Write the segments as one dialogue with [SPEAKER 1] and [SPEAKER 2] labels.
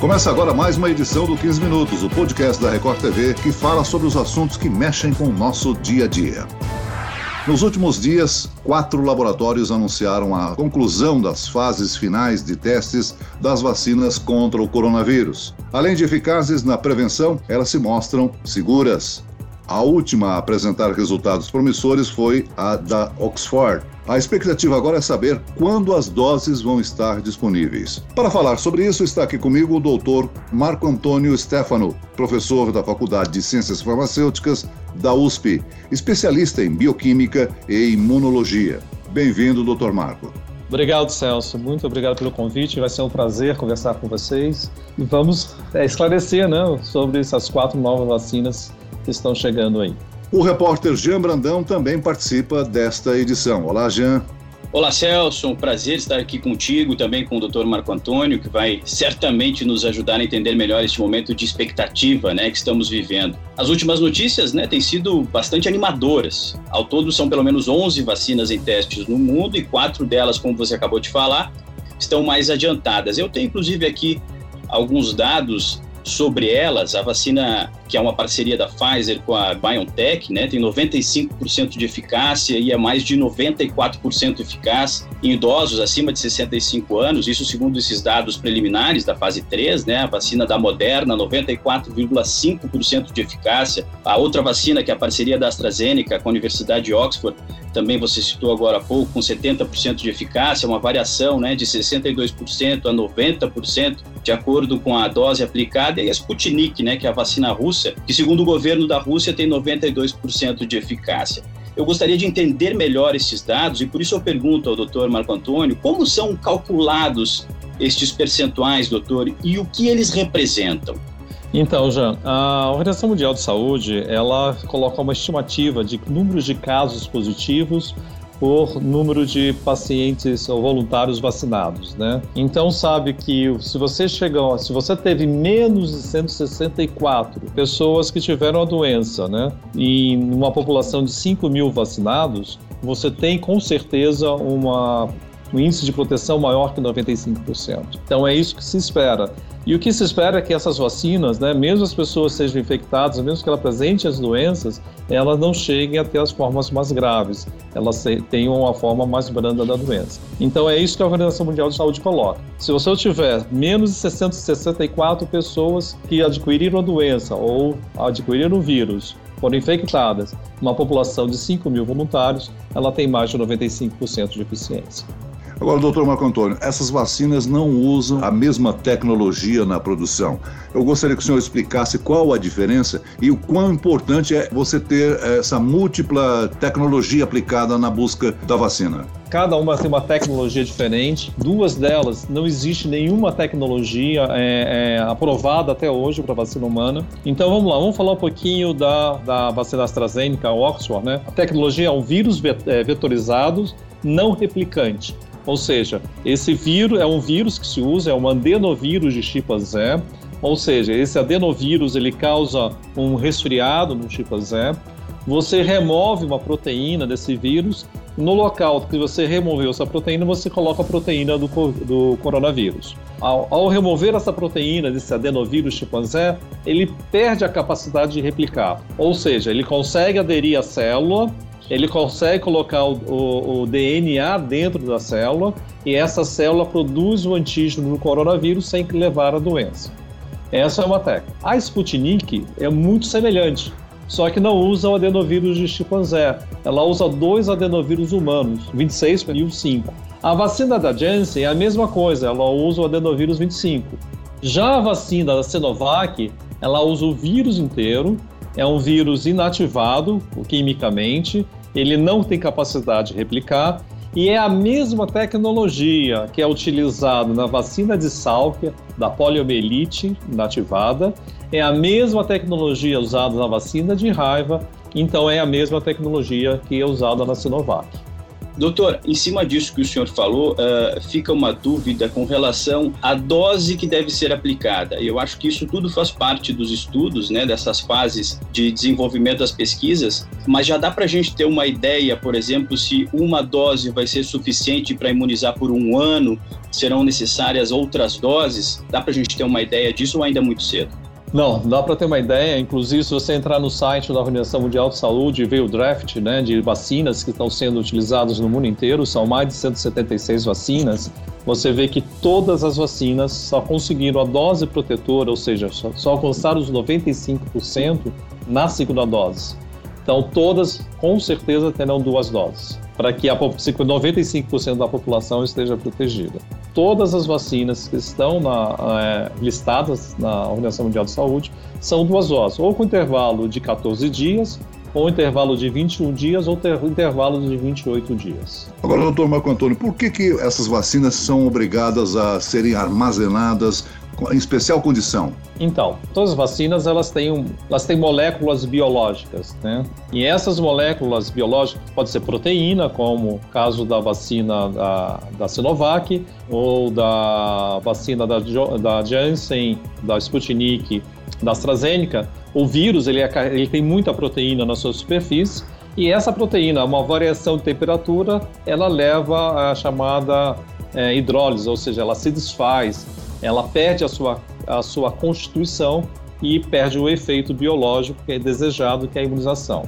[SPEAKER 1] Começa agora mais uma edição do 15 Minutos, o podcast da Record TV que fala sobre os assuntos que mexem com o nosso dia a dia. Nos últimos dias, quatro laboratórios anunciaram a conclusão das fases finais de testes das vacinas contra o coronavírus. Além de eficazes na prevenção, elas se mostram seguras. A última a apresentar resultados promissores foi a da Oxford. A expectativa agora é saber quando as doses vão estar disponíveis. Para falar sobre isso, está aqui comigo o doutor Marco Antônio Stefano, professor da Faculdade de Ciências Farmacêuticas da USP, especialista em bioquímica e imunologia. Bem-vindo, doutor Marco.
[SPEAKER 2] Obrigado, Celso. Muito obrigado pelo convite. Vai ser um prazer conversar com vocês e vamos é, esclarecer né, sobre essas quatro novas vacinas que estão chegando aí.
[SPEAKER 1] O repórter Jean Brandão também participa desta edição. Olá, Jean.
[SPEAKER 3] Olá, Celso. Um prazer estar aqui contigo, também com o Dr. Marco Antônio, que vai certamente nos ajudar a entender melhor este momento de expectativa né, que estamos vivendo. As últimas notícias né, têm sido bastante animadoras. Ao todo, são pelo menos 11 vacinas em testes no mundo e quatro delas, como você acabou de falar, estão mais adiantadas. Eu tenho, inclusive, aqui alguns dados sobre elas, a vacina que é uma parceria da Pfizer com a BioNTech, né, tem 95% de eficácia e é mais de 94% eficaz em idosos acima de 65 anos, isso segundo esses dados preliminares da fase 3, né, a vacina da Moderna, 94,5% de eficácia, a outra vacina que é a parceria da AstraZeneca com a Universidade de Oxford, também você citou agora há pouco, com 70% de eficácia, uma variação né, de 62% a 90%, de acordo com a dose aplicada, e a Sputnik, né, que é a vacina russa, que segundo o governo da Rússia tem 92% de eficácia. Eu gostaria de entender melhor esses dados e por isso eu pergunto ao doutor Marco Antônio como são calculados estes percentuais, doutor, e o que eles representam.
[SPEAKER 2] Então, Jean, a Organização Mundial de Saúde, ela coloca uma estimativa de números de casos positivos por número de pacientes ou voluntários vacinados, né? Então sabe que se você chegou, se você teve menos de 164 pessoas que tiveram a doença, né? E uma população de 5 mil vacinados, você tem com certeza uma um índice de proteção maior que 95%. Então é isso que se espera. E o que se espera é que essas vacinas, né, mesmo as pessoas sejam infectadas, mesmo que ela apresente as doenças, elas não cheguem a ter as formas mais graves, elas tenham uma forma mais branda da doença. Então é isso que a Organização Mundial de Saúde coloca. Se você tiver menos de 664 pessoas que adquiriram a doença ou adquiriram o vírus, foram infectadas, uma população de 5 mil voluntários, ela tem mais de 95% de eficiência.
[SPEAKER 1] Agora, doutor Marco Antônio, essas vacinas não usam a mesma tecnologia na produção. Eu gostaria que o senhor explicasse qual a diferença e o quão importante é você ter essa múltipla tecnologia aplicada na busca da vacina.
[SPEAKER 2] Cada uma tem uma tecnologia diferente. Duas delas não existe nenhuma tecnologia é, é, aprovada até hoje para vacina humana. Então vamos lá, vamos falar um pouquinho da, da vacina AstraZeneca, Oxford, né? A tecnologia é um vírus vetorizado não replicante. Ou seja, esse vírus é um vírus que se usa, é um adenovírus de chimpanzé, ou seja, esse adenovírus ele causa um resfriado no chimpanzé. Você remove uma proteína desse vírus, no local que você removeu essa proteína, você coloca a proteína do, do coronavírus. Ao, ao, remover essa proteína desse adenovírus chimpanzé, ele perde a capacidade de replicar. Ou seja, ele consegue aderir à célula, ele consegue colocar o, o, o, DNA dentro da célula e essa célula produz o antígeno do coronavírus sem levar a doença. Essa é uma técnica. A Sputnik é muito semelhante, só que não usa o adenovírus de chimpanzé. Ela usa dois adenovírus humanos, 26 e o 5. A vacina da Janssen é a mesma coisa, ela usa o adenovírus 25. Já a vacina da Sinovac, ela usa o vírus inteiro, é um vírus inativado quimicamente, ele não tem capacidade de replicar. E é a mesma tecnologia que é utilizada na vacina de Salk, da poliomielite inativada, é a mesma tecnologia usada na vacina de raiva, então é a mesma tecnologia que é usada na Sinovac.
[SPEAKER 3] Doutor, em cima disso que o senhor falou, uh, fica uma dúvida com relação à dose que deve ser aplicada. Eu acho que isso tudo faz parte dos estudos, né, dessas fases de desenvolvimento das pesquisas, mas já dá para a gente ter uma ideia, por exemplo, se uma dose vai ser suficiente para imunizar por um ano, serão necessárias outras doses? Dá para a gente ter uma ideia disso ou ainda é muito cedo?
[SPEAKER 2] Não, dá para ter uma ideia. Inclusive, se você entrar no site da Organização Mundial de Saúde e ver o draft né, de vacinas que estão sendo utilizadas no mundo inteiro, são mais de 176 vacinas, você vê que todas as vacinas só conseguiram a dose protetora, ou seja, só, só alcançaram os 95% na segunda dose. Então, todas com certeza terão duas doses, para que a 95% da população esteja protegida todas as vacinas que estão na, é, listadas na Organização Mundial de Saúde são duas doses, ou com intervalo de 14 dias, ou intervalo de 21 dias, ou ter, intervalo de 28 dias.
[SPEAKER 1] Agora, doutor Marco Antônio, por que, que essas vacinas são obrigadas a serem armazenadas em especial condição?
[SPEAKER 2] Então, todas as vacinas elas têm, elas têm moléculas biológicas, né? E essas moléculas biológicas pode ser proteína, como o caso da vacina da, da Sinovac ou da vacina da, da Janssen, da Sputnik, da AstraZeneca. O vírus ele, é, ele tem muita proteína na sua superfície e essa proteína, uma variação de temperatura, ela leva a chamada é, hidrólise, ou seja, ela se desfaz ela perde a sua, a sua constituição e perde o efeito biológico que é desejado, que é a imunização.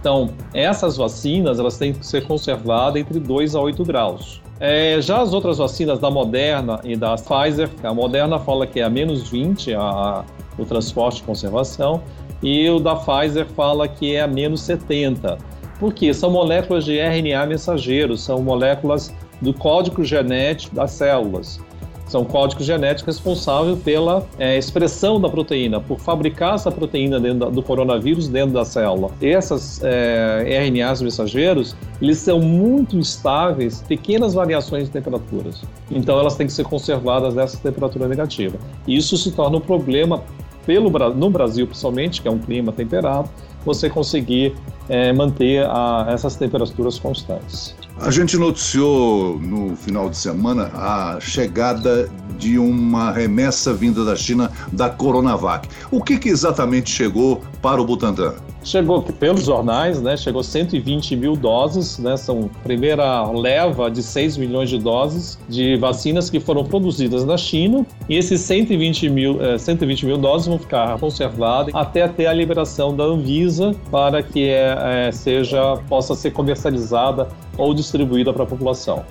[SPEAKER 2] Então, essas vacinas elas têm que ser conservadas entre 2 a 8 graus. É, já as outras vacinas da Moderna e da Pfizer, a Moderna fala que é a menos 20 a, a, o transporte e conservação, e o da Pfizer fala que é a menos 70. Por quê? São moléculas de RNA mensageiro, são moléculas do código genético das células. São códigos genéticos responsáveis pela é, expressão da proteína, por fabricar essa proteína dentro do coronavírus dentro da célula. Essas é, RNAs mensageiros, eles são muito instáveis, pequenas variações de temperaturas. Então elas têm que ser conservadas nessa temperatura negativa. E isso se torna um problema pelo, no Brasil, principalmente, que é um clima temperado, você conseguir é, manter a, essas temperaturas constantes.
[SPEAKER 1] A gente noticiou no final de semana a chegada de uma remessa vinda da China da Coronavac. O que, que exatamente chegou para o Butantan?
[SPEAKER 2] Chegou pelos jornais, né? Chegou 120 mil doses, né? São primeira leva de 6 milhões de doses de vacinas que foram produzidas na China. E esses 120 mil, eh, 120 mil doses vão ficar conservadas até ter a liberação da Anvisa para que eh, seja possa ser comercializada ou distribuída para a população.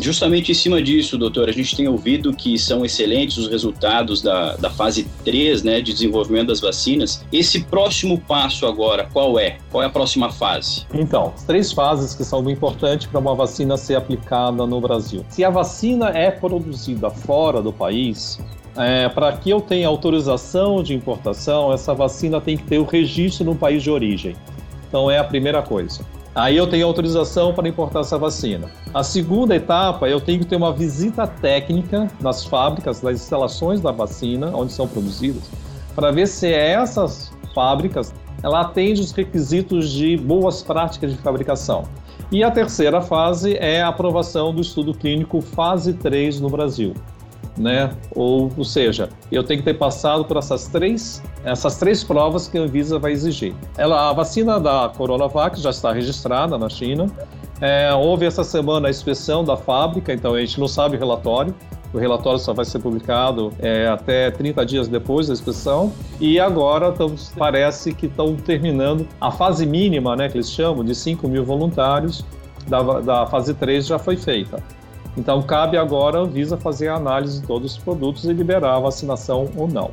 [SPEAKER 3] Justamente em cima disso, doutor, a gente tem ouvido que são excelentes os resultados da, da fase 3 né, de desenvolvimento das vacinas. Esse próximo passo agora, qual é? Qual é a próxima fase?
[SPEAKER 2] Então, três fases que são importantes para uma vacina ser aplicada no Brasil. Se a vacina é produzida fora do país, é, para que eu tenha autorização de importação, essa vacina tem que ter o registro no país de origem. Então, é a primeira coisa. Aí eu tenho autorização para importar essa vacina. A segunda etapa, eu tenho que ter uma visita técnica nas fábricas, nas instalações da vacina, onde são produzidas, para ver se essas fábricas ela atende os requisitos de boas práticas de fabricação. E a terceira fase é a aprovação do estudo clínico fase 3 no Brasil né? Ou, ou seja, eu tenho que ter passado por essas três, essas três provas que a Anvisa vai exigir. Ela, a vacina da Coronavac já está registrada na China. É, houve essa semana a inspeção da fábrica, então a gente não sabe o relatório. O relatório só vai ser publicado é, até 30 dias depois da inspeção. E agora parece que estão terminando a fase mínima, né, que eles chamam, de 5 mil voluntários, da, da fase 3 já foi feita. Então, cabe agora a Anvisa fazer a análise de todos os produtos e liberar a vacinação ou não.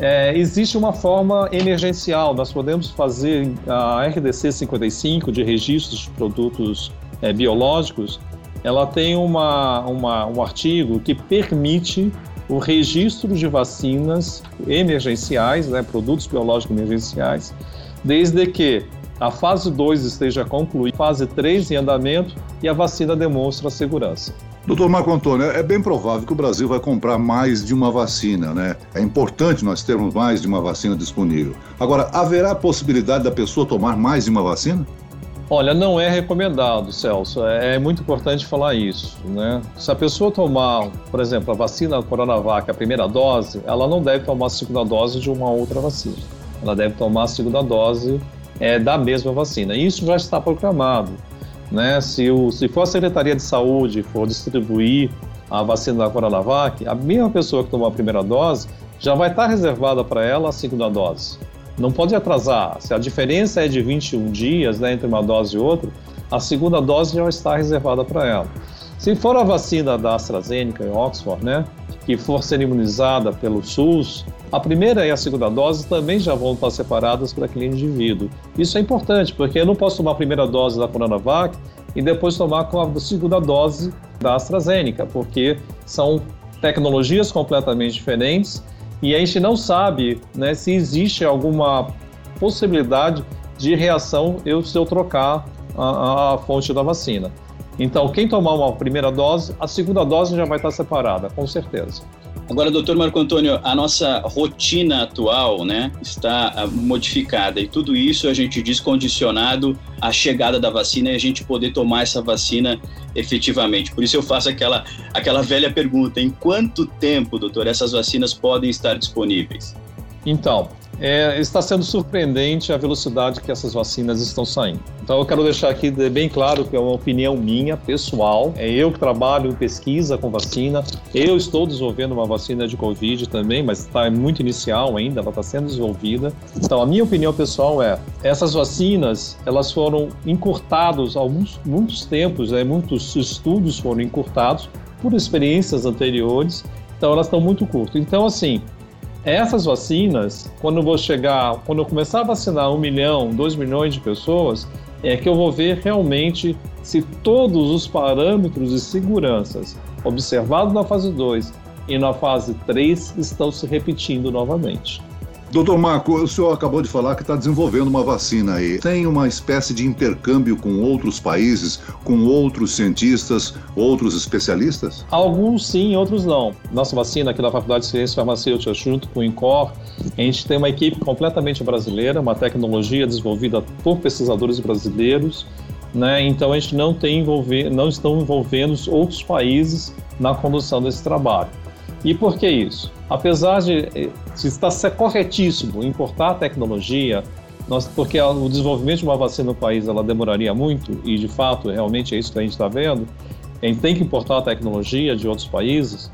[SPEAKER 2] É, existe uma forma emergencial, nós podemos fazer a RDC 55 de registros de produtos é, biológicos, ela tem uma, uma, um artigo que permite o registro de vacinas emergenciais, né, produtos biológicos emergenciais, desde que a fase 2 esteja concluída, fase 3 em andamento e a vacina demonstra segurança.
[SPEAKER 1] Doutor Marco Antônio, é bem provável que o Brasil vai comprar mais de uma vacina, né? É importante nós termos mais de uma vacina disponível. Agora, haverá a possibilidade da pessoa tomar mais de uma vacina?
[SPEAKER 2] Olha, não é recomendado, Celso. É, é muito importante falar isso, né? Se a pessoa tomar, por exemplo, a vacina Coronavac, a primeira dose, ela não deve tomar a segunda dose de uma outra vacina. Ela deve tomar a segunda dose é, da mesma vacina. Isso já está programado, né? Se, o, se for a Secretaria de Saúde for distribuir a vacina da Coronavac, a mesma pessoa que tomou a primeira dose já vai estar reservada para ela a segunda dose. Não pode atrasar. Se a diferença é de 21 dias né, entre uma dose e outra, a segunda dose já está reservada para ela. Se for a vacina da AstraZeneca e Oxford, né, que for ser imunizada pelo SUS, a primeira e a segunda dose também já vão estar separadas para aquele indivíduo. Isso é importante, porque eu não posso tomar a primeira dose da Coronavac e depois tomar com a segunda dose da AstraZeneca, porque são tecnologias completamente diferentes e a gente não sabe né, se existe alguma possibilidade de reação eu, se eu trocar a, a fonte da vacina. Então, quem tomar uma primeira dose, a segunda dose já vai estar separada, com certeza.
[SPEAKER 3] Agora, doutor Marco Antônio, a nossa rotina atual né, está ah, modificada e tudo isso a gente diz condicionado à chegada da vacina e a gente poder tomar essa vacina efetivamente. Por isso eu faço aquela, aquela velha pergunta: em quanto tempo, doutor, essas vacinas podem estar disponíveis?
[SPEAKER 2] Então, é, está sendo surpreendente a velocidade que essas vacinas estão saindo. Então, eu quero deixar aqui bem claro que é uma opinião minha, pessoal. É eu que trabalho em pesquisa com vacina. Eu estou desenvolvendo uma vacina de Covid também, mas está muito inicial ainda, ela está sendo desenvolvida. Então, a minha opinião pessoal é: essas vacinas elas foram encurtadas alguns muitos tempos, né, muitos estudos foram encurtados por experiências anteriores. Então, elas estão muito curtas. Então, assim, essas vacinas, quando eu vou chegar, quando eu começar a vacinar um milhão, dois milhões de pessoas, é que eu vou ver realmente se todos os parâmetros de seguranças observados na fase 2 e na fase 3 estão se repetindo novamente.
[SPEAKER 1] Doutor Marco, o senhor acabou de falar que está desenvolvendo uma vacina aí. Tem uma espécie de intercâmbio com outros países, com outros cientistas, outros especialistas?
[SPEAKER 2] Alguns sim, outros não. Nossa vacina aqui da Faculdade de Ciências Farmacêuticas, junto com o INCOR, a gente tem uma equipe completamente brasileira, uma tecnologia desenvolvida por pesquisadores brasileiros. Né? Então a gente não tem envolver, não estão envolvendo outros países na condução desse trabalho. E por que isso? Apesar de, eh, de estar corretíssimo importar tecnologia, nós, porque o desenvolvimento de uma vacina no país ela demoraria muito, e de fato realmente é isso que a gente está vendo, a gente tem que importar a tecnologia de outros países,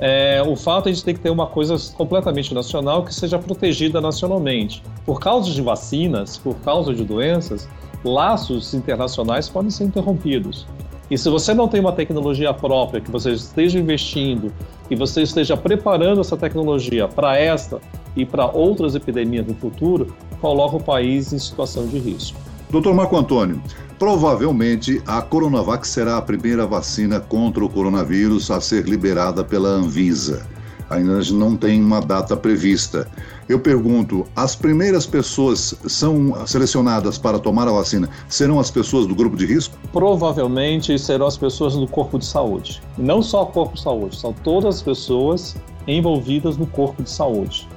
[SPEAKER 2] é, o fato é a gente tem que ter uma coisa completamente nacional que seja protegida nacionalmente. Por causa de vacinas, por causa de doenças, laços internacionais podem ser interrompidos. E se você não tem uma tecnologia própria, que você esteja investindo, que você esteja preparando essa tecnologia para esta e para outras epidemias no futuro, coloca o país em situação de risco.
[SPEAKER 1] Doutor Marco Antônio, provavelmente a Coronavac será a primeira vacina contra o coronavírus a ser liberada pela Anvisa. Ainda não tem uma data prevista. Eu pergunto: as primeiras pessoas são selecionadas para tomar a vacina serão as pessoas do grupo de risco?
[SPEAKER 2] Provavelmente serão as pessoas do corpo de saúde. Não só o corpo de saúde, são todas as pessoas envolvidas no corpo de saúde.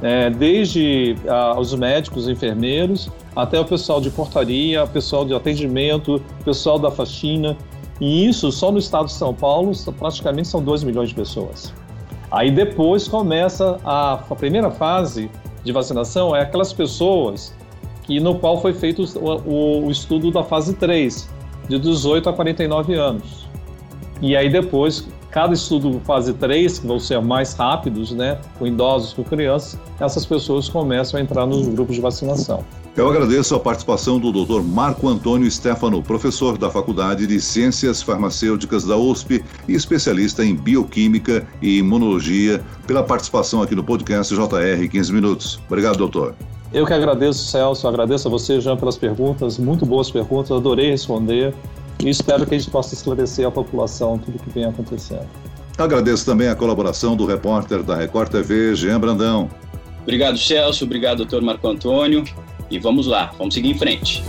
[SPEAKER 2] É, desde ah, os médicos, enfermeiros, até o pessoal de portaria, pessoal de atendimento, pessoal da faxina. E isso só no estado de São Paulo praticamente são 2 milhões de pessoas. Aí depois começa a, a primeira fase de vacinação, é aquelas pessoas que no qual foi feito o, o, o estudo da fase 3, de 18 a 49 anos. E aí depois, cada estudo fase 3, que vão ser mais rápidos, né, com idosos, com crianças, essas pessoas começam a entrar nos grupos de vacinação.
[SPEAKER 1] Eu agradeço a participação do Dr. Marco Antônio Stefano, professor da Faculdade de Ciências Farmacêuticas da USP e especialista em bioquímica e imunologia, pela participação aqui no podcast JR 15 Minutos. Obrigado, doutor.
[SPEAKER 2] Eu que agradeço, Celso, agradeço a você, Jean, pelas perguntas, muito boas perguntas, adorei responder e espero que a gente possa esclarecer à população tudo o que vem acontecendo.
[SPEAKER 1] Agradeço também a colaboração do repórter da Record TV, Jean Brandão.
[SPEAKER 3] Obrigado, Celso, obrigado, doutor Marco Antônio. E vamos lá, vamos seguir em frente.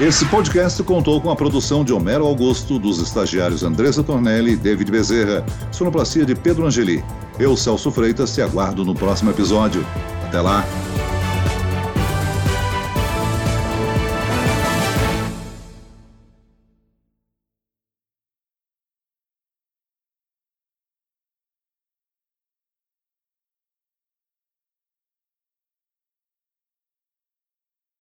[SPEAKER 1] Esse podcast contou com a produção de Homero Augusto, dos estagiários Andressa Tornelli e David Bezerra, sonoplastia de Pedro Angeli. Eu, Celso Freitas, te aguardo no próximo episódio. Até lá!